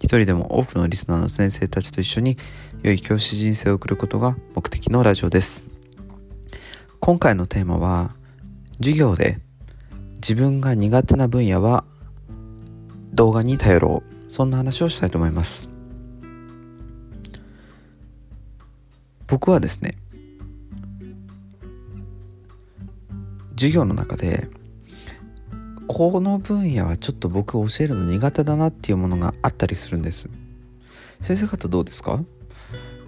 一人でも多くのリスナーの先生たちと一緒に良い教師人生を送ることが目的のラジオです。今回のテーマは授業で自分が苦手な分野は動画に頼ろうそんな話をしたいと思います僕はですね授業の中でこの分野はちょっと僕教えるの苦手だなっていうものがあったりするんです。先生方どうですか？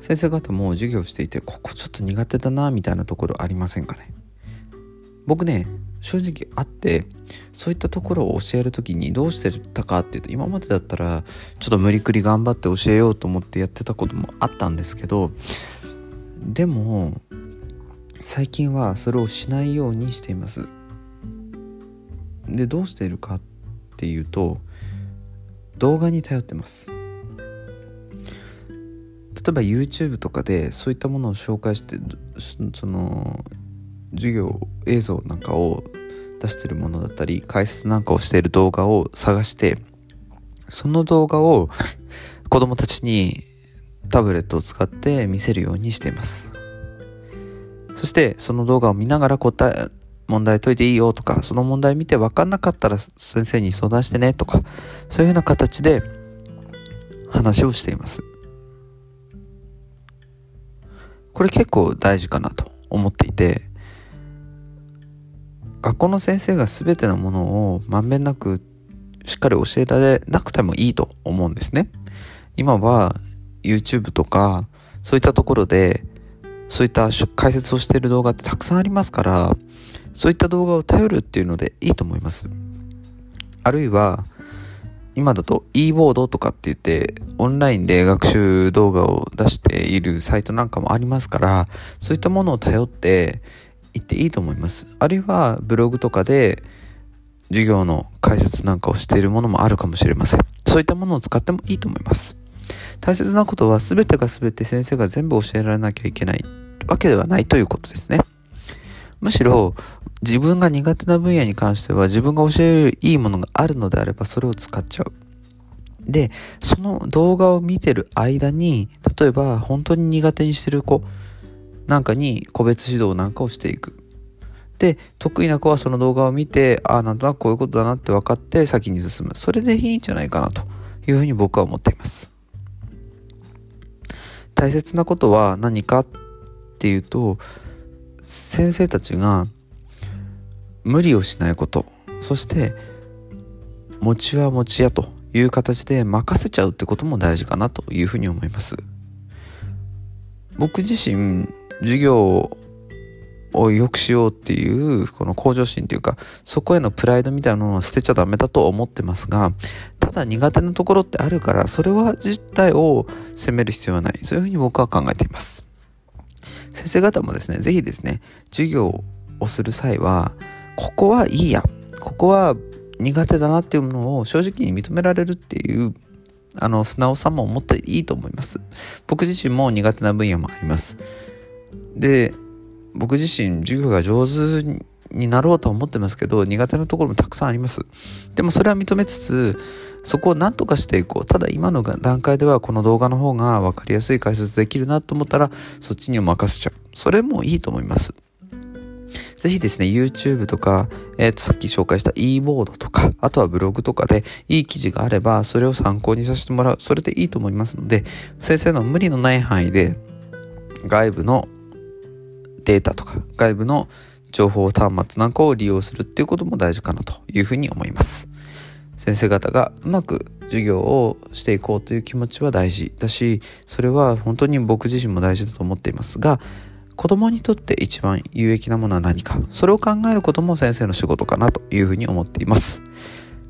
先生方も授業していてここちょっと苦手だなみたいなところありませんかね？僕ね正直あってそういったところを教える時にどうしてたかっていうと今までだったらちょっと無理くり頑張って教えようと思ってやってたこともあったんですけどでも最近はそれをしないようにしています。でどうしているかっていうと動画に頼ってます。例えば YouTube とかでそういったものを紹介してその授業映像なんかを出してるものだったり解説なんかをしている動画を探してその動画を子供たちにタブレットを使って見せるようにしています。そしてその動画を見ながら答え問題解いていいよとか、その問題見て分かんなかったら先生に相談してねとか、そういうような形で話をしています。これ結構大事かなと思っていて、学校の先生が全てのものをまんべんなくしっかり教えられなくてもいいと思うんですね。今は YouTube とかそういったところでそういった解説をしている動画ってたくさんありますからそういった動画を頼るっていうのでいいと思います。あるいは今だと e ボードとかって言ってオンラインで学習動画を出しているサイトなんかもありますからそういったものを頼っていっていいと思います。あるいはブログとかで授業の解説なんかをしているものもあるかもしれません。そういったものを使ってもいいと思います。大切なことは全てが全て先生が全部教えられなきゃいけないわけではないということですね。むしろ自分が苦手な分野に関しては自分が教えるいいものがあるのであればそれを使っちゃう。で、その動画を見てる間に、例えば本当に苦手にしてる子なんかに個別指導なんかをしていく。で、得意な子はその動画を見て、ああ、なんとなくこういうことだなって分かって先に進む。それでいいんじゃないかなというふうに僕は思っています。大切なことは何かっていうと、先生たちが無理をしないことそして餅は餅やという形で任せちゃうってことも大事かなというふうに思います。僕自身授業を良くしようっていうこの向上心というかそこへのプライドみたいなのは捨てちゃダメだと思ってますがただ苦手なところってあるからそれは実態を責める必要はない。そういうふうに僕は考えています。先生方もですね、是非ですね、授業をする際は、ここはいいや、ここは苦手だなっていうものを正直に認められるっていう、あの、素直さも持っていいと思います。僕自身も苦手な分野もあります。で、僕自身授業が上手になろうとは思ってますけど、苦手なところもたくさんあります。でもそれは認めつつ、そこを何とかしていこう。ただ今の段階ではこの動画の方が分かりやすい解説できるなと思ったら、そっちに任せちゃう。それもいいと思います。ぜひですね、YouTube とか、えっ、ー、と、さっき紹介した e ボードとか、あとはブログとかでいい記事があれば、それを参考にさせてもらう。それでいいと思いますので、先生の無理のない範囲で、外部のデータとか、外部の情報端末なんかを利用するっていうことも大事かなというふうに思います。先生方がうまく授業をしていこうという気持ちは大事だしそれは本当に僕自身も大事だと思っていますが子供にとって一番有益なものは何か？それを考えることも先生の仕事かなというふうに思っています。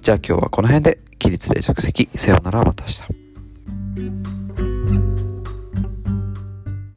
じゃあ今日はこの辺で起立で着席。さようならまた明日。